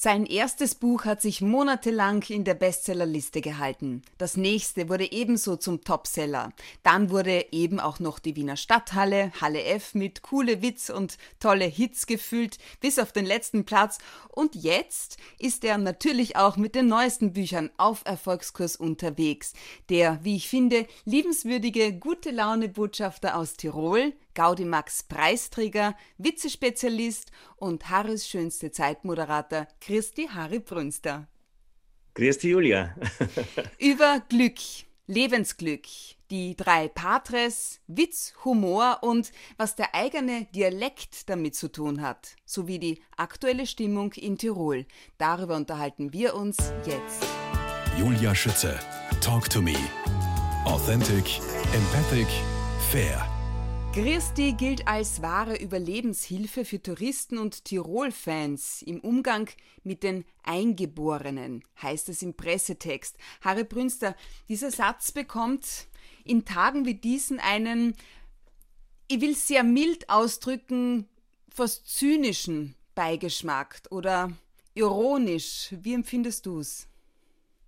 Sein erstes Buch hat sich monatelang in der Bestsellerliste gehalten. Das nächste wurde ebenso zum Topseller. Dann wurde eben auch noch die Wiener Stadthalle, Halle F mit coole Witz und tolle Hits gefüllt, bis auf den letzten Platz. Und jetzt ist er natürlich auch mit den neuesten Büchern auf Erfolgskurs unterwegs. Der, wie ich finde, liebenswürdige, gute Laune Botschafter aus Tirol, Gaudimax Preisträger, Witzespezialist und Harris schönste Zeitmoderator Christi Harry Brünster. Christi Julia. Über Glück, Lebensglück, die drei Patres, Witz, Humor und was der eigene Dialekt damit zu tun hat, sowie die aktuelle Stimmung in Tirol. Darüber unterhalten wir uns jetzt. Julia Schütze, Talk to Me. Authentic, empathic, fair. Christi gilt als wahre Überlebenshilfe für Touristen und Tirol-Fans im Umgang mit den Eingeborenen, heißt es im Pressetext. Harry Brünster, dieser Satz bekommt in Tagen wie diesen einen, ich will sehr mild ausdrücken, fast zynischen Beigeschmack oder ironisch. Wie empfindest du es?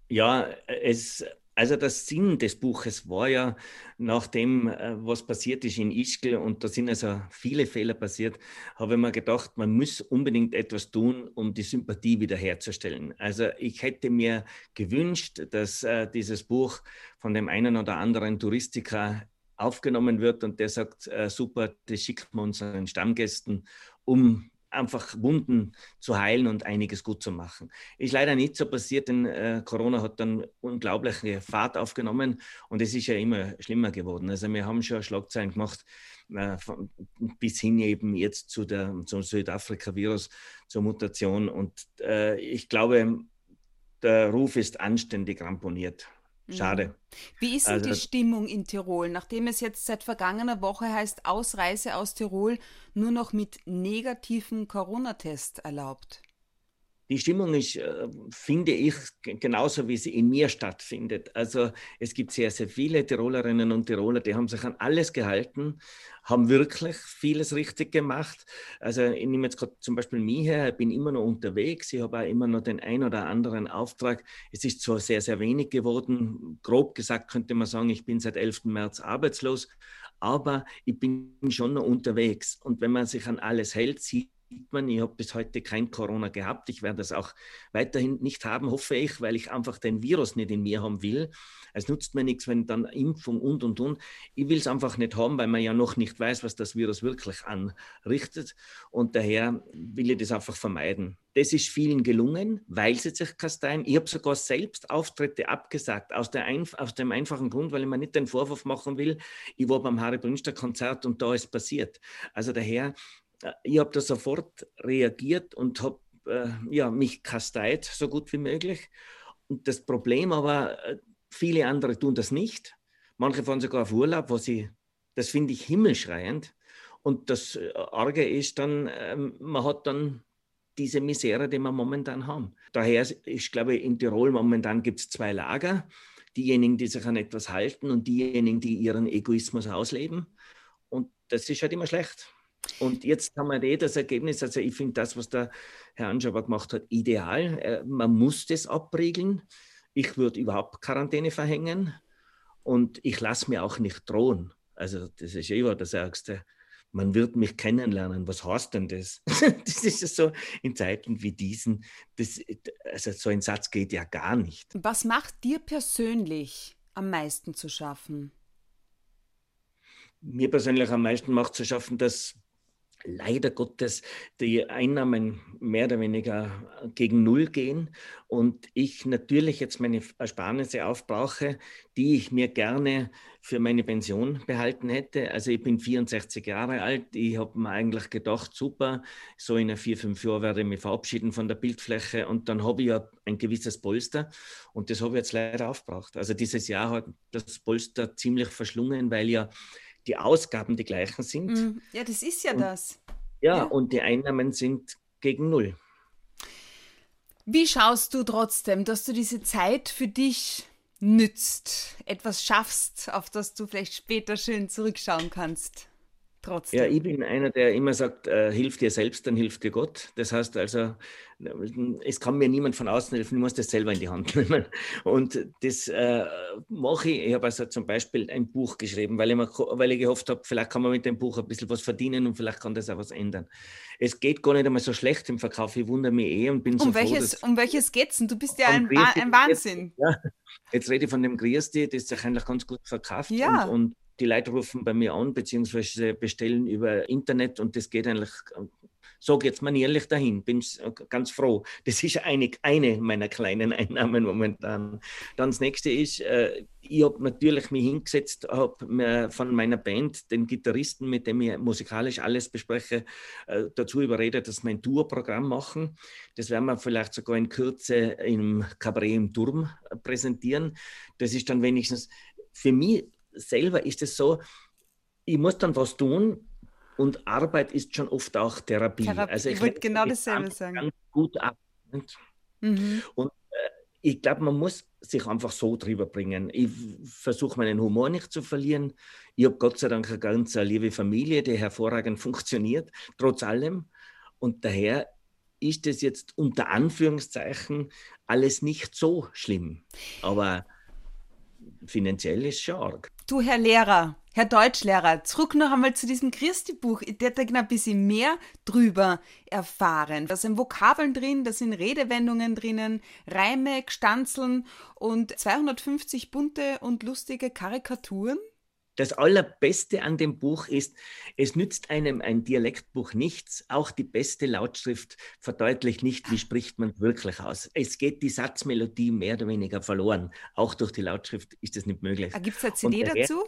Ja, es also der Sinn des Buches war ja, nach dem, äh, was passiert ist in Ischgl, und da sind also viele Fehler passiert, habe ich mir gedacht, man muss unbedingt etwas tun, um die Sympathie wiederherzustellen. Also ich hätte mir gewünscht, dass äh, dieses Buch von dem einen oder anderen Touristiker aufgenommen wird und der sagt, äh, super, das schicken wir unseren Stammgästen, um einfach Wunden zu heilen und einiges gut zu machen. Ist leider nicht so passiert, denn äh, Corona hat dann unglaubliche Fahrt aufgenommen und es ist ja immer schlimmer geworden. Also wir haben schon Schlagzeilen gemacht, äh, von, bis hin eben jetzt zu der, zum Südafrika-Virus, zur Mutation und äh, ich glaube, der Ruf ist anständig ramponiert. Schade. Mhm. Wie ist denn also, die Stimmung in Tirol, nachdem es jetzt seit vergangener Woche heißt, Ausreise aus Tirol nur noch mit negativem Corona-Test erlaubt? Die Stimmung ist, äh, finde ich, genauso wie sie in mir stattfindet. Also es gibt sehr, sehr viele Tirolerinnen und Tiroler, die haben sich an alles gehalten, haben wirklich vieles richtig gemacht. Also ich nehme jetzt gerade zum Beispiel mich her, ich bin immer noch unterwegs, ich habe auch immer noch den ein oder anderen Auftrag. Es ist zwar sehr, sehr wenig geworden. Grob gesagt könnte man sagen, ich bin seit 11. März arbeitslos, aber ich bin schon noch unterwegs. Und wenn man sich an alles hält, sieht man, ich habe bis heute kein Corona gehabt. Ich werde das auch weiterhin nicht haben, hoffe ich, weil ich einfach den Virus nicht in mir haben will. Es nutzt mir nichts, wenn dann Impfung und und und. Ich will es einfach nicht haben, weil man ja noch nicht weiß, was das Virus wirklich anrichtet. Und daher will ich das einfach vermeiden. Das ist vielen gelungen, weil sie sich kasteien. Ich habe sogar selbst Auftritte abgesagt, aus, aus, dem einfachen Grund, weil ich mir nicht den Vorwurf machen will. Ich war beim Harry Brünster Konzert und da ist passiert. Also daher ich habe da sofort reagiert und habe äh, ja, mich kasteit, so gut wie möglich. Und das Problem aber, äh, viele andere tun das nicht. Manche fahren sogar auf Urlaub, wo sie, das finde ich himmelschreiend. Und das äh, Arge ist dann, äh, man hat dann diese Misere, die wir momentan haben. Daher ist, glaube ich, in Tirol momentan gibt es zwei Lager. Diejenigen, die sich an etwas halten und diejenigen, die ihren Egoismus ausleben. Und das ist halt immer schlecht. Und jetzt haben wir eh das Ergebnis, also ich finde das, was der Herr Anschauer gemacht hat, ideal. Äh, man muss das abriegeln. Ich würde überhaupt Quarantäne verhängen und ich lasse mir auch nicht drohen. Also das ist eh das Ärgste. Man wird mich kennenlernen. Was heißt denn das? das ist ja so in Zeiten wie diesen. Das, also so ein Satz geht ja gar nicht. Was macht dir persönlich am meisten zu schaffen? Mir persönlich am meisten macht zu schaffen, dass leider Gottes die Einnahmen mehr oder weniger gegen Null gehen und ich natürlich jetzt meine Ersparnisse aufbrauche, die ich mir gerne für meine Pension behalten hätte. Also ich bin 64 Jahre alt, ich habe mir eigentlich gedacht, super, so in vier, fünf Jahren werde ich mich verabschieden von der Bildfläche und dann habe ich ja ein gewisses Polster und das habe ich jetzt leider aufgebraucht. Also dieses Jahr hat das Polster ziemlich verschlungen, weil ja die Ausgaben die gleichen sind. Mm, ja, das ist ja und, das. Ja, ja, und die Einnahmen sind gegen Null. Wie schaust du trotzdem, dass du diese Zeit für dich nützt, etwas schaffst, auf das du vielleicht später schön zurückschauen kannst? Trotzdem. Ja, ich bin einer, der immer sagt, äh, hilf dir selbst, dann hilft dir Gott. Das heißt also, es kann mir niemand von außen helfen, ich muss das selber in die Hand nehmen. Und das äh, mache ich. Ich habe also zum Beispiel ein Buch geschrieben, weil ich, mir, weil ich gehofft habe, vielleicht kann man mit dem Buch ein bisschen was verdienen und vielleicht kann das auch was ändern. Es geht gar nicht einmal so schlecht im Verkauf. Ich wundere mich eh und bin um so welches, froh. Um welches geht es denn? Du bist ja ein, ein, Wahnsinn. Jetzt, ja, jetzt rede ich von dem Griesti, das sich eigentlich ganz gut verkauft. Ja. Und, und die Leute rufen bei mir an, beziehungsweise bestellen über Internet und das geht eigentlich, so geht es manierlich dahin. Bin ganz froh. Das ist eine, eine meiner kleinen Einnahmen momentan. Dann das nächste ist, äh, ich habe natürlich mich hingesetzt, habe von meiner Band, den Gitarristen, mit dem ich musikalisch alles bespreche, äh, dazu überredet, dass wir ein Tourprogramm machen. Das werden wir vielleicht sogar in Kürze im Cabaret im Turm präsentieren. Das ist dann wenigstens für mich selber ist es so, ich muss dann was tun und Arbeit ist schon oft auch Therapie. Therapie. Also ich, ich wollte genau dasselbe sagen. Ganz gut ab. Mhm. Und äh, ich glaube, man muss sich einfach so drüber bringen. Ich versuche meinen Humor nicht zu verlieren. Ich habe Gott sei Dank eine ganz liebe Familie, die hervorragend funktioniert, trotz allem. Und daher ist es jetzt unter Anführungszeichen alles nicht so schlimm. Aber finanziell ist schon arg. Du, Herr Lehrer, Herr Deutschlehrer, zurück noch einmal zu diesem Christi-Buch. Ich hätte ein bisschen mehr drüber erfahren. Da sind Vokabeln drin, da sind Redewendungen drinnen, Reime, Gstanzeln und 250 bunte und lustige Karikaturen. Das Allerbeste an dem Buch ist, es nützt einem ein Dialektbuch nichts. Auch die beste Lautschrift verdeutlicht nicht, wie spricht man wirklich aus. Es geht die Satzmelodie mehr oder weniger verloren. Auch durch die Lautschrift ist das nicht möglich. Gibt es eine CD dazu?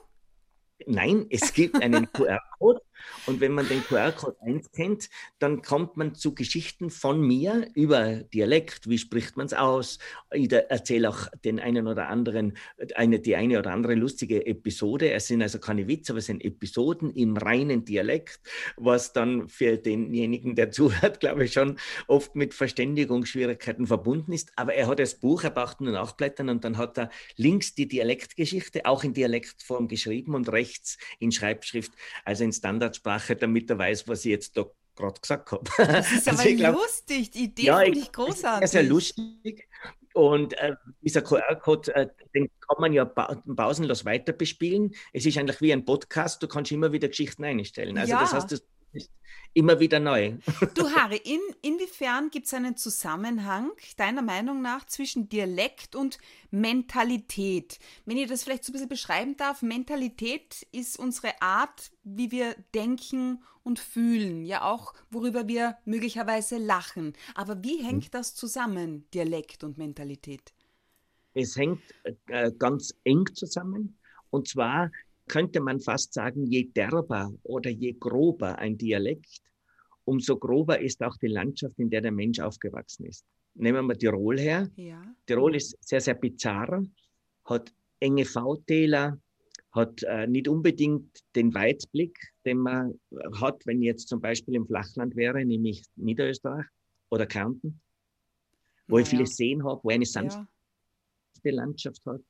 Nein, es gibt einen QR-Code und wenn man den QR-Code einscannt, dann kommt man zu Geschichten von mir über Dialekt, wie spricht man es aus. Ich erzähle auch den einen oder anderen, eine, die eine oder andere lustige Episode. Es sind also keine Witze, aber es sind Episoden im reinen Dialekt, was dann für denjenigen, der zuhört, glaube ich, schon oft mit Verständigungsschwierigkeiten verbunden ist. Aber er hat das Buch, er braucht nur nachblättern und dann hat er links die Dialektgeschichte, auch in Dialektform geschrieben und rechts in Schreibschrift, also in Standard Standardsprache, damit er weiß, was ich jetzt da gerade gesagt habe. Das ist also aber glaub, lustig, die Idee ja, finde ich großartig. Sehr, sehr lustig. Und äh, dieser QR-Code, äh, den kann man ja pausenlos weiter bespielen. Es ist eigentlich wie ein Podcast, du kannst immer wieder Geschichten einstellen. Also ja. das heißt, das ist immer wieder neu. Du Harry, in, inwiefern gibt es einen Zusammenhang deiner Meinung nach zwischen Dialekt und Mentalität? Wenn ich das vielleicht so ein bisschen beschreiben darf, Mentalität ist unsere Art, wie wir denken und fühlen, ja auch worüber wir möglicherweise lachen. Aber wie hängt hm. das zusammen, Dialekt und Mentalität? Es hängt äh, ganz eng zusammen. Und zwar könnte man fast sagen, je derber oder je grober ein Dialekt, umso grober ist auch die Landschaft, in der der Mensch aufgewachsen ist. Nehmen wir mal Tirol her. Ja. Tirol ist sehr, sehr bizarr, hat enge V-Täler, hat äh, nicht unbedingt den Weitblick, den man hat, wenn jetzt zum Beispiel im Flachland wäre, nämlich Niederösterreich oder Kärnten, wo naja. ich viele Seen habe, wo eine sanfte ja. Landschaft hat.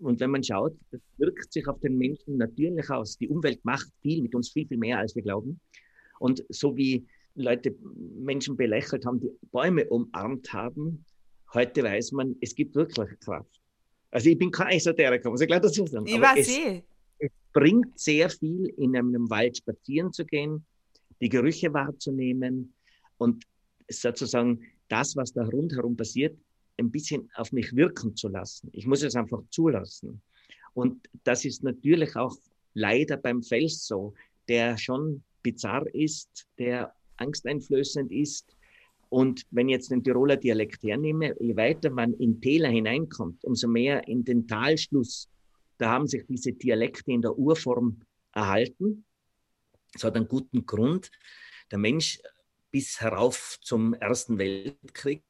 Und wenn man schaut, das wirkt sich auf den Menschen natürlich aus. Die Umwelt macht viel mit uns, viel, viel mehr, als wir glauben. Und so wie Leute Menschen belächelt haben, die Bäume umarmt haben, heute weiß man, es gibt wirklich Kraft. Also ich bin kein Esoteriker, muss ich gleich dazu sagen. Ich Aber es, eh. es bringt sehr viel, in einem Wald spazieren zu gehen, die Gerüche wahrzunehmen und sozusagen das, was da rundherum passiert, ein bisschen auf mich wirken zu lassen. Ich muss es einfach zulassen. Und das ist natürlich auch leider beim Fels so, der schon bizarr ist, der angsteinflößend ist. Und wenn ich jetzt den Tiroler Dialekt hernehme, je weiter man in Täler hineinkommt, umso mehr in den Talschluss, da haben sich diese Dialekte in der Urform erhalten. Das hat einen guten Grund. Der Mensch bis herauf zum Ersten Weltkrieg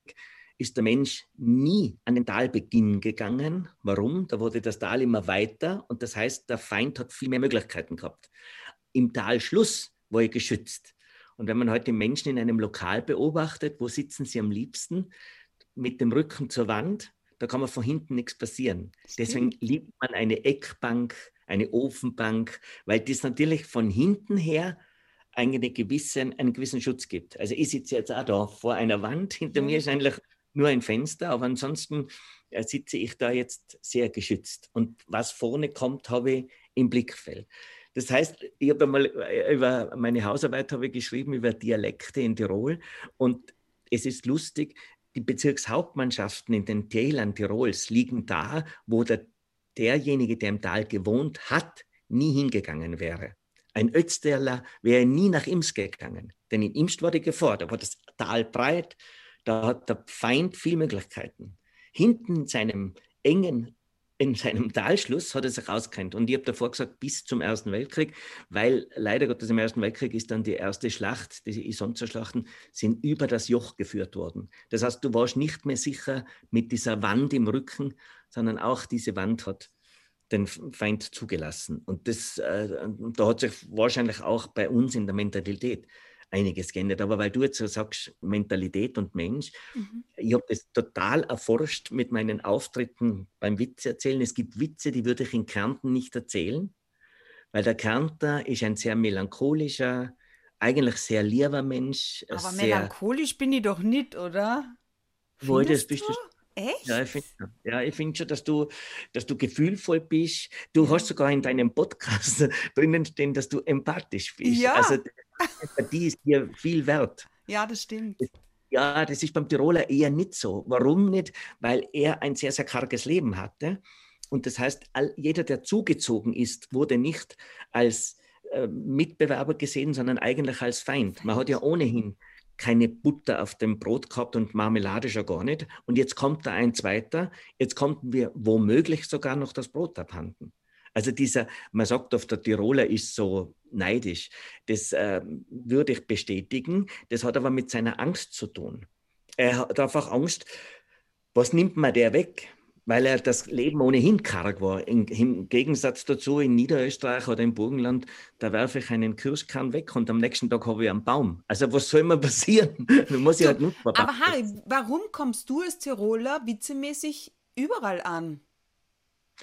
ist der Mensch nie an den Talbeginn gegangen. Warum? Da wurde das Tal immer weiter und das heißt, der Feind hat viel mehr Möglichkeiten gehabt. Im Talschluss war er geschützt. Und wenn man heute Menschen in einem Lokal beobachtet, wo sitzen sie am liebsten? Mit dem Rücken zur Wand, da kann man von hinten nichts passieren. Deswegen liebt man eine Eckbank, eine Ofenbank, weil das natürlich von hinten her eine gewisse, einen gewissen Schutz gibt. Also ich sitze jetzt auch da vor einer Wand, hinter mir ist eigentlich nur ein Fenster, aber ansonsten äh, sitze ich da jetzt sehr geschützt. Und was vorne kommt, habe ich im Blickfeld. Das heißt, ich habe einmal äh, über meine Hausarbeit habe ich geschrieben über Dialekte in Tirol und es ist lustig, die Bezirkshauptmannschaften in den Tälern Tirols liegen da, wo der, derjenige, der im Tal gewohnt hat, nie hingegangen wäre. Ein Ötztaler wäre nie nach Imst gegangen, denn in Imst Gefahr, da war das Tal breit, da hat der Feind viele Möglichkeiten. Hinten in seinem engen in seinem Talschluss hat er sich auskennt. Und ich habe davor gesagt, bis zum Ersten Weltkrieg, weil leider Gottes im Ersten Weltkrieg ist dann die erste Schlacht, diese Isonzerschlachten, sind über das Joch geführt worden. Das heißt, du warst nicht mehr sicher mit dieser Wand im Rücken, sondern auch diese Wand hat den Feind zugelassen. Und das, äh, da hat sich wahrscheinlich auch bei uns in der Mentalität einiges geändert. Aber weil du jetzt so sagst, Mentalität und Mensch, mhm. ich habe das total erforscht mit meinen Auftritten beim Witze erzählen. Es gibt Witze, die würde ich in Kärnten nicht erzählen, weil der Kärntner ist ein sehr melancholischer, eigentlich sehr lieber Mensch. Aber melancholisch bin ich doch nicht, oder? Wohl, das bist du? Echt? Ja, ich finde ja, find schon, dass du, dass du gefühlvoll bist. Du hast sogar in deinem Podcast drinnen stehen, dass du empathisch bist. Ja. Also die ist dir viel wert. Ja, das stimmt. Ja, das ist beim Tiroler eher nicht so. Warum nicht? Weil er ein sehr, sehr karges Leben hatte. Und das heißt, jeder, der zugezogen ist, wurde nicht als äh, Mitbewerber gesehen, sondern eigentlich als Feind. Man hat ja ohnehin keine Butter auf dem Brot gehabt und Marmelade schon gar nicht. Und jetzt kommt da ein zweiter, jetzt kommt mir womöglich sogar noch das Brot abhanden. Also dieser, man sagt oft, der Tiroler ist so neidisch. Das äh, würde ich bestätigen. Das hat aber mit seiner Angst zu tun. Er hat einfach Angst, was nimmt man der weg? Weil er das Leben ohnehin karg war. In, Im Gegensatz dazu in Niederösterreich oder im Burgenland, da werfe ich einen Kirschkern weg und am nächsten Tag habe ich einen Baum. Also was soll immer passieren? Da muss ich halt nutzbar Aber Harry, warum kommst du als Tiroler witzemäßig überall an?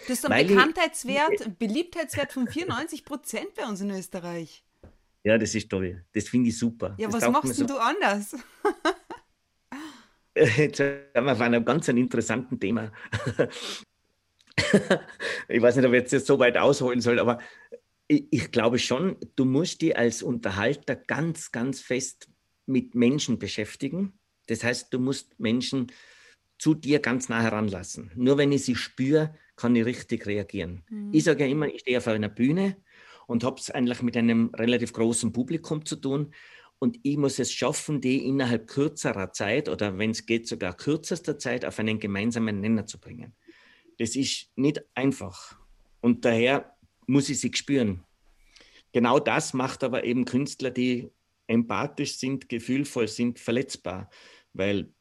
Du hast einen Bekanntheitswert, ich, Beliebtheitswert von 94 Prozent bei uns in Österreich. Ja, das ist toll. Das finde ich super. Ja, das was machst so. du anders? Jetzt sind wir auf einem ganz interessanten Thema. ich weiß nicht, ob ich jetzt so weit ausholen soll, aber ich, glaube schon, du musst dich als Unterhalter ganz, ganz fest mit Menschen beschäftigen. Das heißt, du musst Menschen zu dir ganz nah heranlassen. Nur wenn ich sie spüre, kann ich richtig reagieren. Mhm. Ich sage ja immer, ich stehe auf einer Bühne und habe es eigentlich mit einem relativ großen Publikum zu tun. Und ich muss es schaffen, die innerhalb kürzerer Zeit oder wenn es geht sogar kürzester Zeit auf einen gemeinsamen Nenner zu bringen. Das ist nicht einfach. Und daher muss ich sie spüren. Genau das macht aber eben Künstler, die empathisch sind, gefühlvoll sind, verletzbar. Weil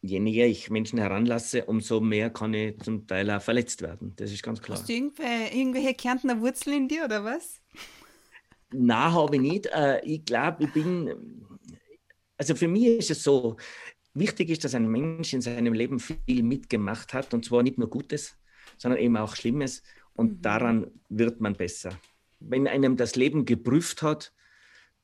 je näher ich Menschen heranlasse, umso mehr kann ich zum Teil auch verletzt werden. Das ist ganz klar. Hast du irgendwelche, irgendwelche Kärntner Wurzeln in dir oder was? Nein, habe ich nicht. Äh, ich glaube, ich bin, also für mich ist es so, wichtig ist, dass ein Mensch in seinem Leben viel mitgemacht hat und zwar nicht nur Gutes, sondern eben auch Schlimmes und mhm. daran wird man besser. Wenn einem das Leben geprüft hat,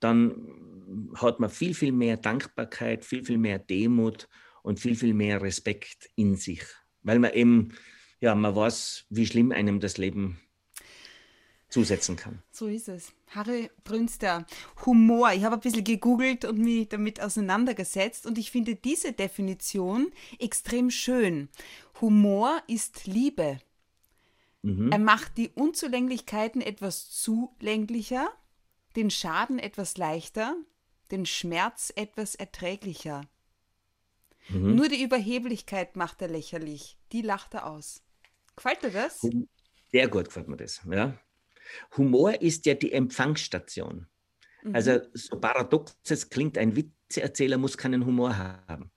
dann hat man viel, viel mehr Dankbarkeit, viel, viel mehr Demut und viel, viel mehr Respekt in sich, weil man eben, ja, man weiß, wie schlimm einem das Leben zusetzen kann. So ist es. Harry Brünster, Humor. Ich habe ein bisschen gegoogelt und mich damit auseinandergesetzt und ich finde diese Definition extrem schön. Humor ist Liebe. Mhm. Er macht die Unzulänglichkeiten etwas zulänglicher, den Schaden etwas leichter, den Schmerz etwas erträglicher. Mhm. Nur die Überheblichkeit macht er lächerlich. Die lacht er aus. Gefällt dir das? Sehr gut gefällt mir das, ja. Humor ist ja die Empfangsstation. Mhm. Also so paradox es klingt, ein Witzeerzähler muss keinen Humor haben.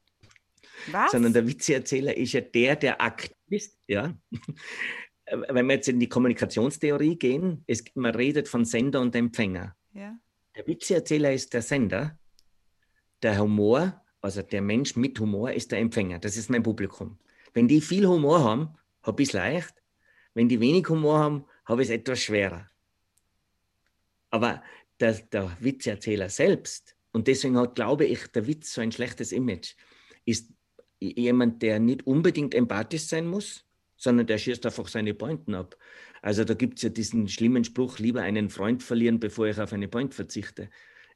Was? Sondern der Witzeerzähler ist ja der, der aktiv ist. Ja. Wenn wir jetzt in die Kommunikationstheorie gehen, es, man redet von Sender und Empfänger. Ja. Der Witzeerzähler ist der Sender, der Humor, also der Mensch mit Humor ist der Empfänger. Das ist mein Publikum. Wenn die viel Humor haben, habe ich es leicht. Wenn die wenig Humor haben, habe ich es etwas schwerer. Aber der, der Witzeerzähler selbst, und deswegen hat, glaube ich, der Witz so ein schlechtes Image, ist jemand, der nicht unbedingt empathisch sein muss, sondern der schießt einfach seine Pointen ab. Also da gibt es ja diesen schlimmen Spruch, lieber einen Freund verlieren, bevor ich auf eine Point verzichte.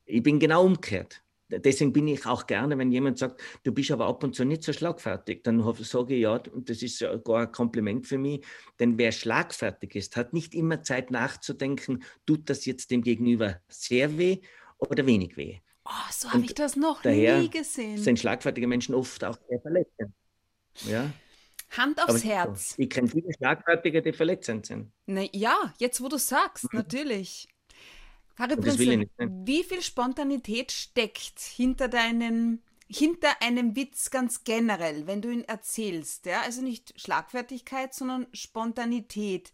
Ich bin genau umgekehrt. Deswegen bin ich auch gerne, wenn jemand sagt, du bist aber ab und zu nicht so schlagfertig, dann sage ich ja, und das ist gar ein Kompliment für mich, denn wer schlagfertig ist, hat nicht immer Zeit nachzudenken, tut das jetzt dem Gegenüber sehr weh oder wenig weh. Oh, so habe ich das noch nie gesehen. sind schlagfertige Menschen oft auch sehr verletzend. Ja? Hand aufs Herz. Ich kenne viele Schlagfertige, die verletzend sind. Na, ja, jetzt wo du sagst, mhm. natürlich. Harry Prinzel, wie viel Spontanität steckt hinter deinen hinter einem Witz ganz generell, wenn du ihn erzählst, ja? Also nicht Schlagfertigkeit, sondern Spontanität.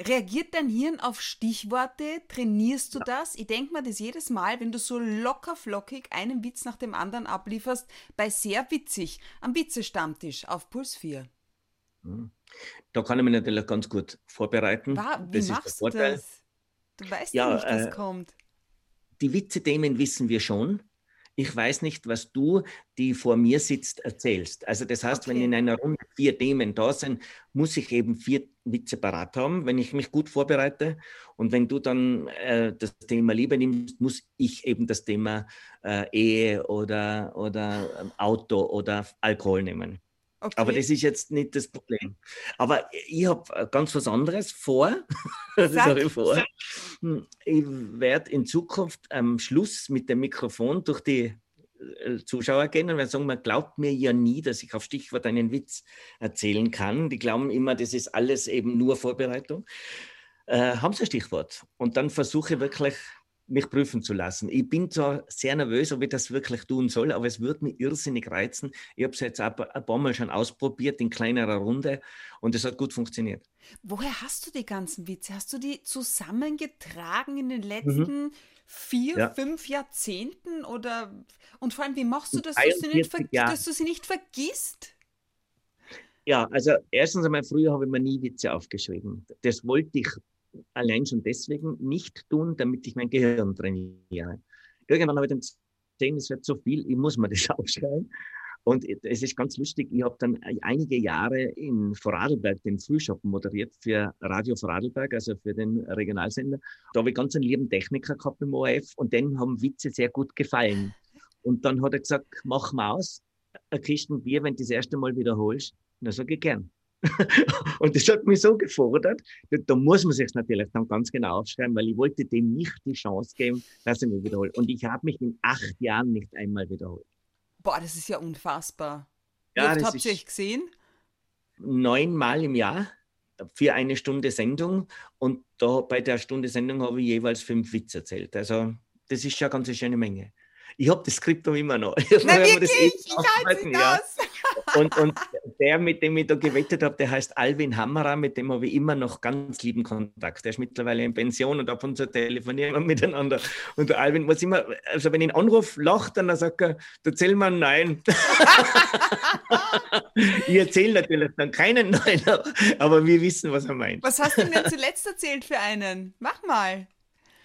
Reagiert dein Hirn auf Stichworte? Trainierst du ja. das? Ich denke mir das jedes Mal, wenn du so locker flockig einen Witz nach dem anderen ablieferst, bei sehr witzig am Witze-Stammtisch auf Puls 4. Hm. Da kann ich mich natürlich ganz gut vorbereiten. War, wie das machst du das? Du weißt ja, nicht, was äh, kommt. Die Witze-Themen wissen wir schon. Ich weiß nicht, was du, die vor mir sitzt, erzählst. Also das heißt, okay. wenn in einer Runde vier Themen da sind, muss ich eben vier Witze parat haben, wenn ich mich gut vorbereite. Und wenn du dann äh, das Thema Liebe nimmst, muss ich eben das Thema äh, Ehe oder, oder ähm, Auto oder Alkohol nehmen. Okay. Aber das ist jetzt nicht das Problem. Aber ich habe ganz was anderes vor. Ich vor. Hm, ich werde in Zukunft am Schluss mit dem Mikrofon durch die äh, Zuschauer gehen und werden sagen, man glaubt mir ja nie, dass ich auf Stichwort einen Witz erzählen kann. Die glauben immer, das ist alles eben nur Vorbereitung. Äh, haben sie ein Stichwort? Und dann versuche ich wirklich mich prüfen zu lassen. Ich bin zwar sehr nervös, ob ich das wirklich tun soll, aber es wird mich irrsinnig reizen. Ich habe es jetzt ein paar Mal schon ausprobiert in kleinerer Runde und es hat gut funktioniert. Woher hast du die ganzen Witze? Hast du die zusammengetragen in den mhm. letzten mhm. vier, ja. fünf Jahrzehnten? Oder und vor allem, wie machst du das, dass du, nicht, dass du sie nicht vergisst? Ja, also erstens einmal, früher habe ich mir nie Witze aufgeschrieben. Das wollte ich allein schon deswegen nicht tun, damit ich mein Gehirn trainiere. Irgendwann habe ich dann gesehen, es wird so viel, ich muss mir das aufschreiben. Und es ist ganz lustig, ich habe dann einige Jahre in Vorarlberg den Frühschoppen moderiert für Radio Vorarlberg, also für den Regionalsender. Da habe ich ganz einen lieben Techniker gehabt im ORF und denen haben Witze sehr gut gefallen. Und dann hat er gesagt, mach mal aus, ein Kisten Bier, wenn du das erste Mal wiederholst. Und dann sage ich gern. und das hat mich so gefordert, da muss man sich natürlich dann ganz genau aufschreiben, weil ich wollte dem nicht die Chance geben, dass er mich wiederholt. Und ich habe mich in acht Jahren nicht einmal wiederholt. Boah, das ist ja unfassbar. Wie ja, oft habt ihr euch gesehen? Neunmal im Jahr für eine Stunde Sendung und da bei der Stunde Sendung habe ich jeweils fünf Witze erzählt. Also das ist schon eine ganz schöne Menge. Ich habe das Skript immer noch. Na, wirklich? ich halte das. Und, und der, mit dem ich da gewettet habe, der heißt Alvin Hammerer, mit dem habe ich immer noch ganz lieben Kontakt. Der ist mittlerweile in Pension und ab und zu telefonieren wir miteinander. Und der Alvin muss immer, also wenn ich ihn anrufe, lacht dann, dann sagt er, du erzähl mal Nein. ich erzähle natürlich dann keinen Nein, aber wir wissen, was er meint. Was hast du denn zuletzt erzählt für einen? Mach mal.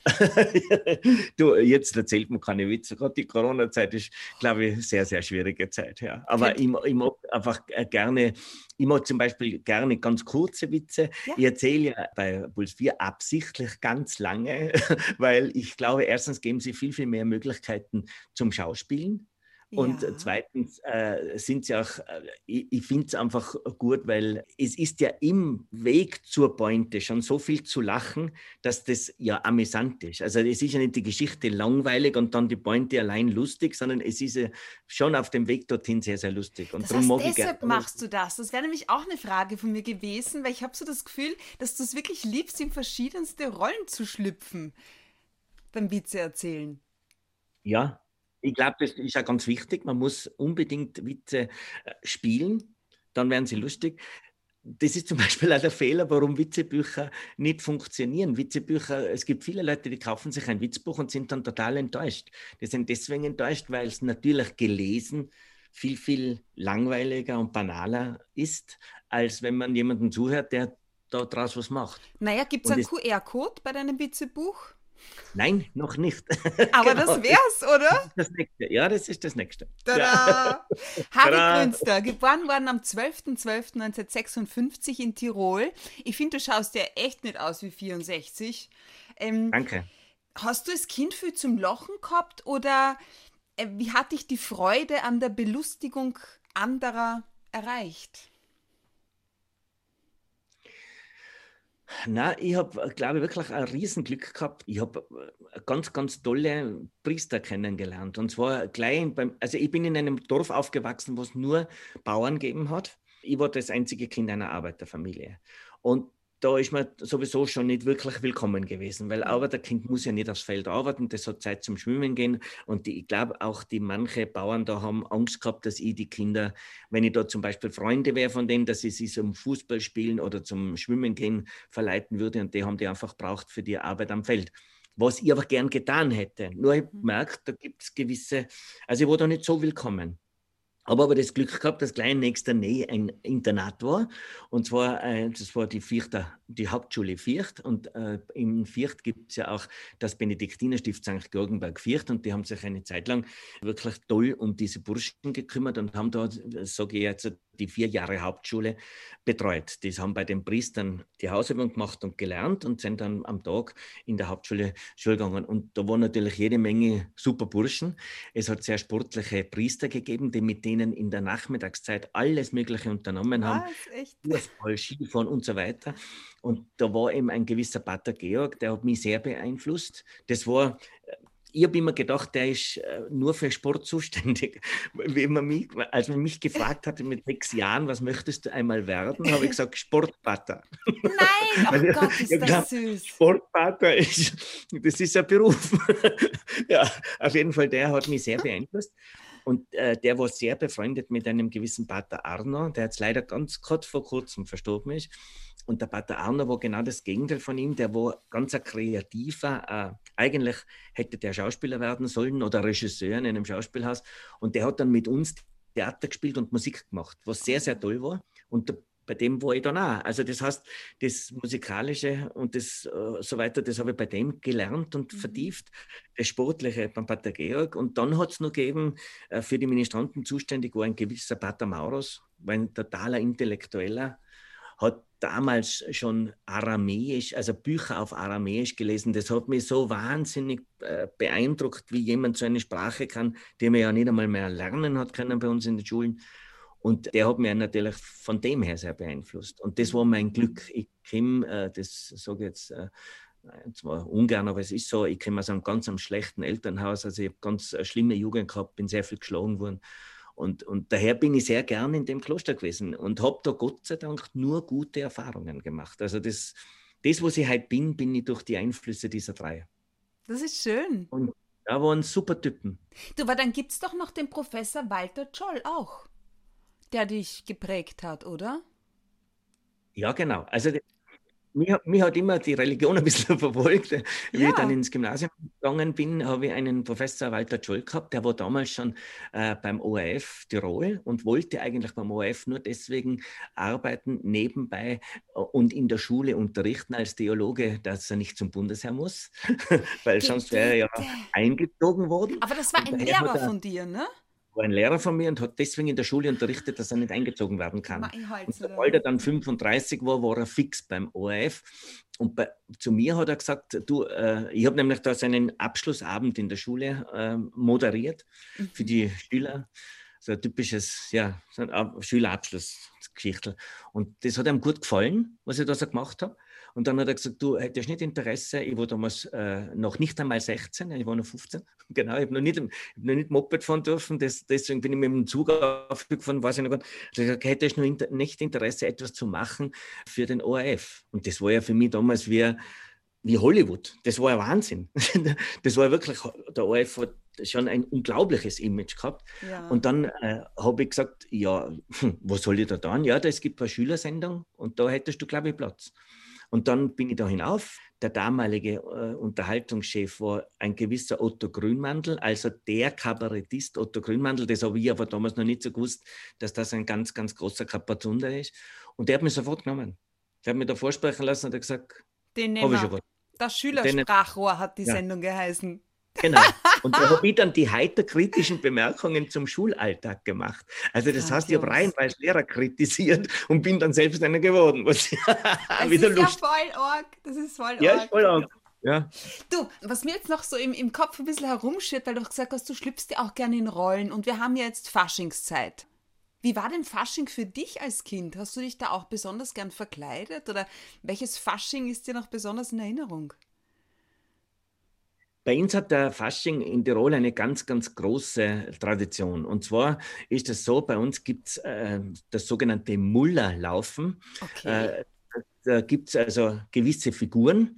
du, jetzt erzählt man keine Witze. Gerade die Corona-Zeit ist, glaube ich, sehr, sehr schwierige Zeit. Ja. Aber ich, ich, mag einfach äh, gerne, ich mag zum Beispiel gerne ganz kurze Witze. Ja. Ich erzähle ja bei Puls 4 absichtlich ganz lange, weil ich glaube, erstens geben sie viel, viel mehr Möglichkeiten zum Schauspielen. Und ja. zweitens äh, sind sie auch, äh, ich, ich finde es einfach gut, weil es ist ja im Weg zur Pointe schon so viel zu lachen, dass das ja amüsant ist. Also es ist ja nicht die Geschichte langweilig und dann die Pointe allein lustig, sondern es ist ja schon auf dem Weg dorthin sehr, sehr lustig. Und das heißt, deshalb machst du das. Das wäre nämlich auch eine Frage von mir gewesen, weil ich habe so das Gefühl, dass du es wirklich liebst, in verschiedenste Rollen zu schlüpfen beim Witze erzählen. Ja, ich glaube, das ist ja ganz wichtig. Man muss unbedingt Witze äh, spielen, dann werden sie lustig. Das ist zum Beispiel auch der Fehler, warum Witzebücher nicht funktionieren. Witzebücher, es gibt viele Leute, die kaufen sich ein Witzbuch und sind dann total enttäuscht. Die sind deswegen enttäuscht, weil es natürlich gelesen viel, viel langweiliger und banaler ist, als wenn man jemanden zuhört, der daraus was macht. Naja, gibt es einen QR-Code bei deinem Witzebuch? Nein, noch nicht. Aber genau. das wär's, oder? Das, das nächste. Ja, das ist das nächste. Tada! Ja. Harry Tada. Grünster, geboren worden am 12.12.1956 in Tirol. Ich finde, du schaust ja echt nicht aus wie 64. Ähm, Danke. Hast du als Kind viel zum Lachen gehabt oder äh, wie hat dich die Freude an der Belustigung anderer erreicht? Na, ich habe, glaube ich, wirklich ein Riesenglück gehabt. Ich habe äh, ganz, ganz tolle Priester kennengelernt. Und zwar gleich beim, also ich bin in einem Dorf aufgewachsen, wo es nur Bauern gegeben hat. Ich war das einzige Kind einer Arbeiterfamilie. Und da ist man sowieso schon nicht wirklich willkommen gewesen, weil Arbeiterkind muss ja nicht aufs Feld arbeiten, das hat Zeit zum Schwimmen gehen. Und die, ich glaube auch, die manche Bauern da haben Angst gehabt, dass ich die Kinder, wenn ich da zum Beispiel Freunde wäre von denen, dass ich sie zum Fußball spielen oder zum Schwimmen gehen verleiten würde. Und die haben die einfach braucht für die Arbeit am Feld was ich aber gern getan hätte. Nur ich mhm. merke, da gibt es gewisse, also ich war da nicht so willkommen. Habe aber das Glück gehabt, dass gleich in nächster Nähe ein Internat war. Und zwar, äh, das war die Vierter, die Hauptschule Viert. Und äh, im Viert gibt es ja auch das Benediktinerstift St. Georgenberg Viert. Und die haben sich eine Zeit lang wirklich toll um diese Burschen gekümmert und haben da, sage ich jetzt, die vier Jahre Hauptschule betreut. Die haben bei den Priestern die Hausübung gemacht und gelernt und sind dann am Tag in der Hauptschule Schule gegangen. Und da waren natürlich jede Menge super Burschen. Es hat sehr sportliche Priester gegeben, die mit denen in der Nachmittagszeit alles Mögliche unternommen haben. Fußball, Skifahren und so weiter. Und da war eben ein gewisser Pater Georg, der hat mich sehr beeinflusst. Das war ich habe immer gedacht, der ist äh, nur für Sport zuständig. Wie man mich, als man mich gefragt hatte mit sechs Jahren, was möchtest du einmal werden, habe ich gesagt, Sportpater. Nein, oh Gott, ist das glaub, süß. Sportpater ist, das ist ein Beruf. ja, auf jeden Fall, der hat mich sehr beeinflusst. Und äh, der war sehr befreundet mit einem gewissen Pater Arno, der jetzt leider ganz kurz vor kurzem verstorben ist. Und der Pater Arno war genau das Gegenteil von ihm. Der war ganz ein kreativer. Äh, eigentlich hätte der Schauspieler werden sollen oder Regisseur in einem Schauspielhaus. Und der hat dann mit uns Theater gespielt und Musik gemacht, was sehr, sehr toll war. Und bei dem war ich dann auch. Also das heißt, das Musikalische und das äh, so weiter, das habe ich bei dem gelernt und mhm. vertieft. Das Sportliche beim Pater Georg. Und dann hat es noch gegeben, äh, für die Ministranten zuständig war ein gewisser Pater Maurus, war ein totaler Intellektueller hat damals schon Aramäisch, also Bücher auf Aramäisch gelesen. Das hat mich so wahnsinnig äh, beeindruckt, wie jemand so eine Sprache kann, die man ja nicht einmal mehr lernen hat können bei uns in den Schulen. Und der hat mich natürlich von dem her sehr beeinflusst. Und das war mein Glück. Ich komme, äh, das sage ich jetzt äh, zwar ungern, aber es ist so, ich komme aus einem ganz einem schlechten Elternhaus. Also ich habe ganz eine schlimme Jugend gehabt, bin sehr viel geschlagen worden. Und, und daher bin ich sehr gern in dem Kloster gewesen und habe da Gott sei Dank nur gute Erfahrungen gemacht. Also das, das, was ich heute bin, bin ich durch die Einflüsse dieser drei. Das ist schön. Und da waren super Typen. Du, aber dann gibt es doch noch den Professor Walter Scholl auch, der dich geprägt hat, oder? Ja, genau. Also mich, mich, hat immer die Religion ein bisschen verfolgt. Wie ja. ich dann ins Gymnasium gegangen bin, habe ich einen Professor Walter Scholl gehabt, der war damals schon äh, beim ORF Tirol und wollte eigentlich beim ORF nur deswegen arbeiten, nebenbei äh, und in der Schule unterrichten als Theologe, dass er nicht zum Bundesheer muss, weil sonst wäre er ja eingezogen worden. Aber das war ein Lehrer von dir, ne? War ein Lehrer von mir und hat deswegen in der Schule unterrichtet, dass er nicht eingezogen werden kann. Und sobald er dann 35 war, war er fix beim ORF. Und bei, zu mir hat er gesagt, du, äh, ich habe nämlich da seinen Abschlussabend in der Schule äh, moderiert mhm. für die Schüler. So ein typisches, ja, so Schülerabschlussgeschichte. Und das hat ihm gut gefallen, was ich da so gemacht habe. Und dann hat er gesagt, du hättest nicht Interesse, ich war damals äh, noch nicht einmal 16, ich war noch 15, genau, ich habe noch, nicht, hab noch nicht Moped fahren dürfen, das, deswegen bin ich mit dem Zug aufgefahren, weiß ich noch gar nicht. Also ich gesagt, hättest du inter, nicht Interesse, etwas zu machen für den ORF? Und das war ja für mich damals wie, wie Hollywood, das war ja Wahnsinn. das war wirklich, der ORF hat schon ein unglaubliches Image gehabt. Ja. Und dann äh, habe ich gesagt, ja, was soll ich da tun? Ja, es gibt eine Schülersendung und da hättest du, glaube ich, Platz. Und dann bin ich da hinauf. Der damalige äh, Unterhaltungschef war ein gewisser Otto Grünmandel, also der Kabarettist Otto Grünmandel. Das habe ich aber damals noch nicht so gewusst, dass das ein ganz, ganz großer Kapazunder ist. Und der hat mich sofort genommen. Der hat mich da vorsprechen lassen und hat gesagt, den nehmen wir. Das Schülersprachrohr hat die ja. Sendung geheißen. Genau. Und da habe ich dann die heiter kritischen Bemerkungen zum Schulalltag gemacht. Also das heißt, ich habe reihenweise Lehrer kritisiert und bin dann selbst einer geworden. Was das wieder ist Lust. ja voll arg. Das ist voll arg. Ja, ist voll arg. Ja. Du, was mir jetzt noch so im, im Kopf ein bisschen herumschwirrt, weil du gesagt hast, du schlüpfst dir auch gerne in Rollen und wir haben ja jetzt Faschingszeit. Wie war denn Fasching für dich als Kind? Hast du dich da auch besonders gern verkleidet oder welches Fasching ist dir noch besonders in Erinnerung? Bei uns hat der Fasching in Tirol eine ganz, ganz große Tradition. Und zwar ist es so, bei uns gibt es äh, das sogenannte Mullerlaufen. Okay. Äh, da gibt es also gewisse Figuren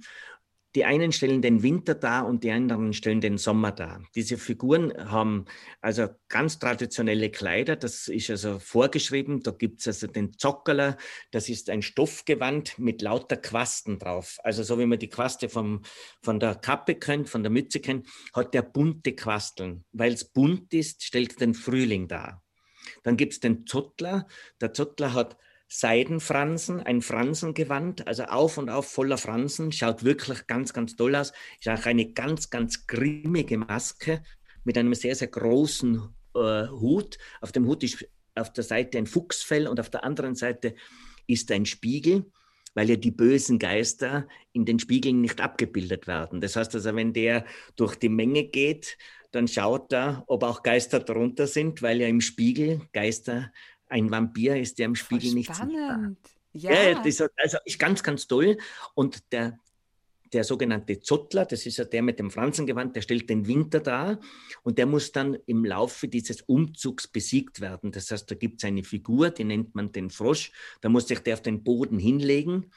die einen stellen den Winter dar und die anderen stellen den Sommer dar. Diese Figuren haben also ganz traditionelle Kleider, das ist also vorgeschrieben. Da gibt es also den Zockerler, das ist ein Stoffgewand mit lauter Quasten drauf. Also so wie man die Quaste vom, von der Kappe kennt, von der Mütze kennt, hat der bunte Quasteln. Weil es bunt ist, stellt den Frühling dar. Dann gibt es den Zottler. Der Zottler hat Seidenfransen, ein Fransengewand, also auf und auf voller Fransen, schaut wirklich ganz, ganz toll aus. Ist auch eine ganz, ganz grimmige Maske mit einem sehr, sehr großen äh, Hut. Auf dem Hut ist auf der Seite ein Fuchsfell und auf der anderen Seite ist ein Spiegel, weil ja die bösen Geister in den Spiegeln nicht abgebildet werden. Das heißt also, wenn der durch die Menge geht, dann schaut er, ob auch Geister drunter sind, weil ja im Spiegel Geister ein Vampir ist, der im Spiegel Voll nicht spannend. Ja, ja das ist, also ist ganz, ganz toll. Und der, der sogenannte Zottler, das ist ja der mit dem Franzengewand, der stellt den Winter dar und der muss dann im Laufe dieses Umzugs besiegt werden. Das heißt, da gibt es eine Figur, die nennt man den Frosch, da muss sich der auf den Boden hinlegen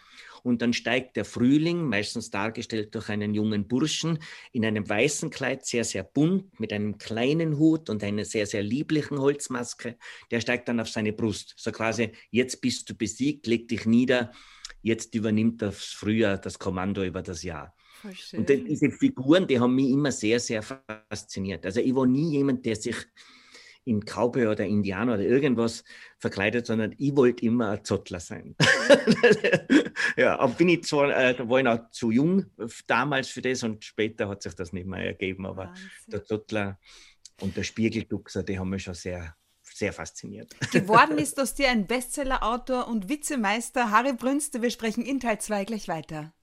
und dann steigt der Frühling, meistens dargestellt durch einen jungen Burschen, in einem weißen Kleid, sehr, sehr bunt, mit einem kleinen Hut und einer sehr, sehr lieblichen Holzmaske. Der steigt dann auf seine Brust. So quasi, jetzt bist du besiegt, leg dich nieder, jetzt übernimmt das Frühjahr das Kommando über das Jahr. Und diese Figuren, die haben mich immer sehr, sehr fasziniert. Also ich war nie jemand, der sich in Cowboy oder Indianer oder irgendwas verkleidet, sondern ich wollte immer ein Zottler sein. ja, aber bin ich zwar, äh, war ich noch zu jung damals für das und später hat sich das nicht mehr ergeben, aber Wahnsinn. der Zottler und der Spiegelduxer, die haben mich schon sehr sehr fasziniert. Geworden ist aus dir ein Bestseller-Autor und Vizemeister Harry Brünste. Wir sprechen in Teil 2 gleich weiter.